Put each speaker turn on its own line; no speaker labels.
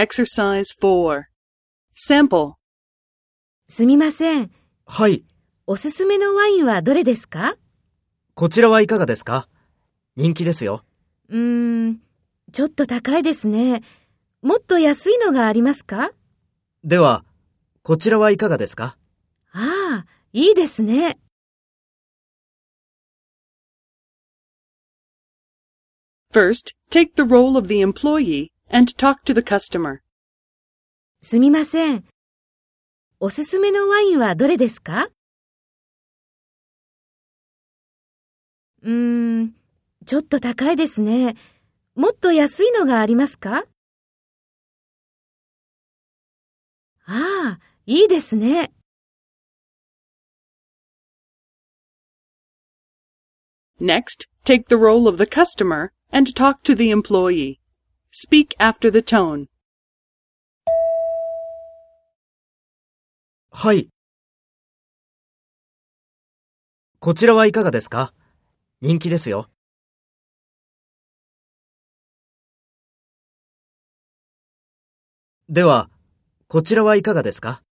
Exercise 4. Sample.
すみません。
はい。
おすすめのワインはどれですか？
こちらはいかがですか？人気ですよ。
うーん、ちょっと高いですね。もっと安いのがありますか？
では、こちらはいかがですか？
ああ、いいですね。
First, take the role of the employee and talk to the customer.
すみません。おすすめのワインはどれですかうーん、ちょっと高いですね。もっと安いのがありますかああ、いいですね。
Next, take the role of the customer and talk to the employee. Speak after the tone.
はい。こちらはいかがですか？人気ですよ。では、こちらはいかがですか？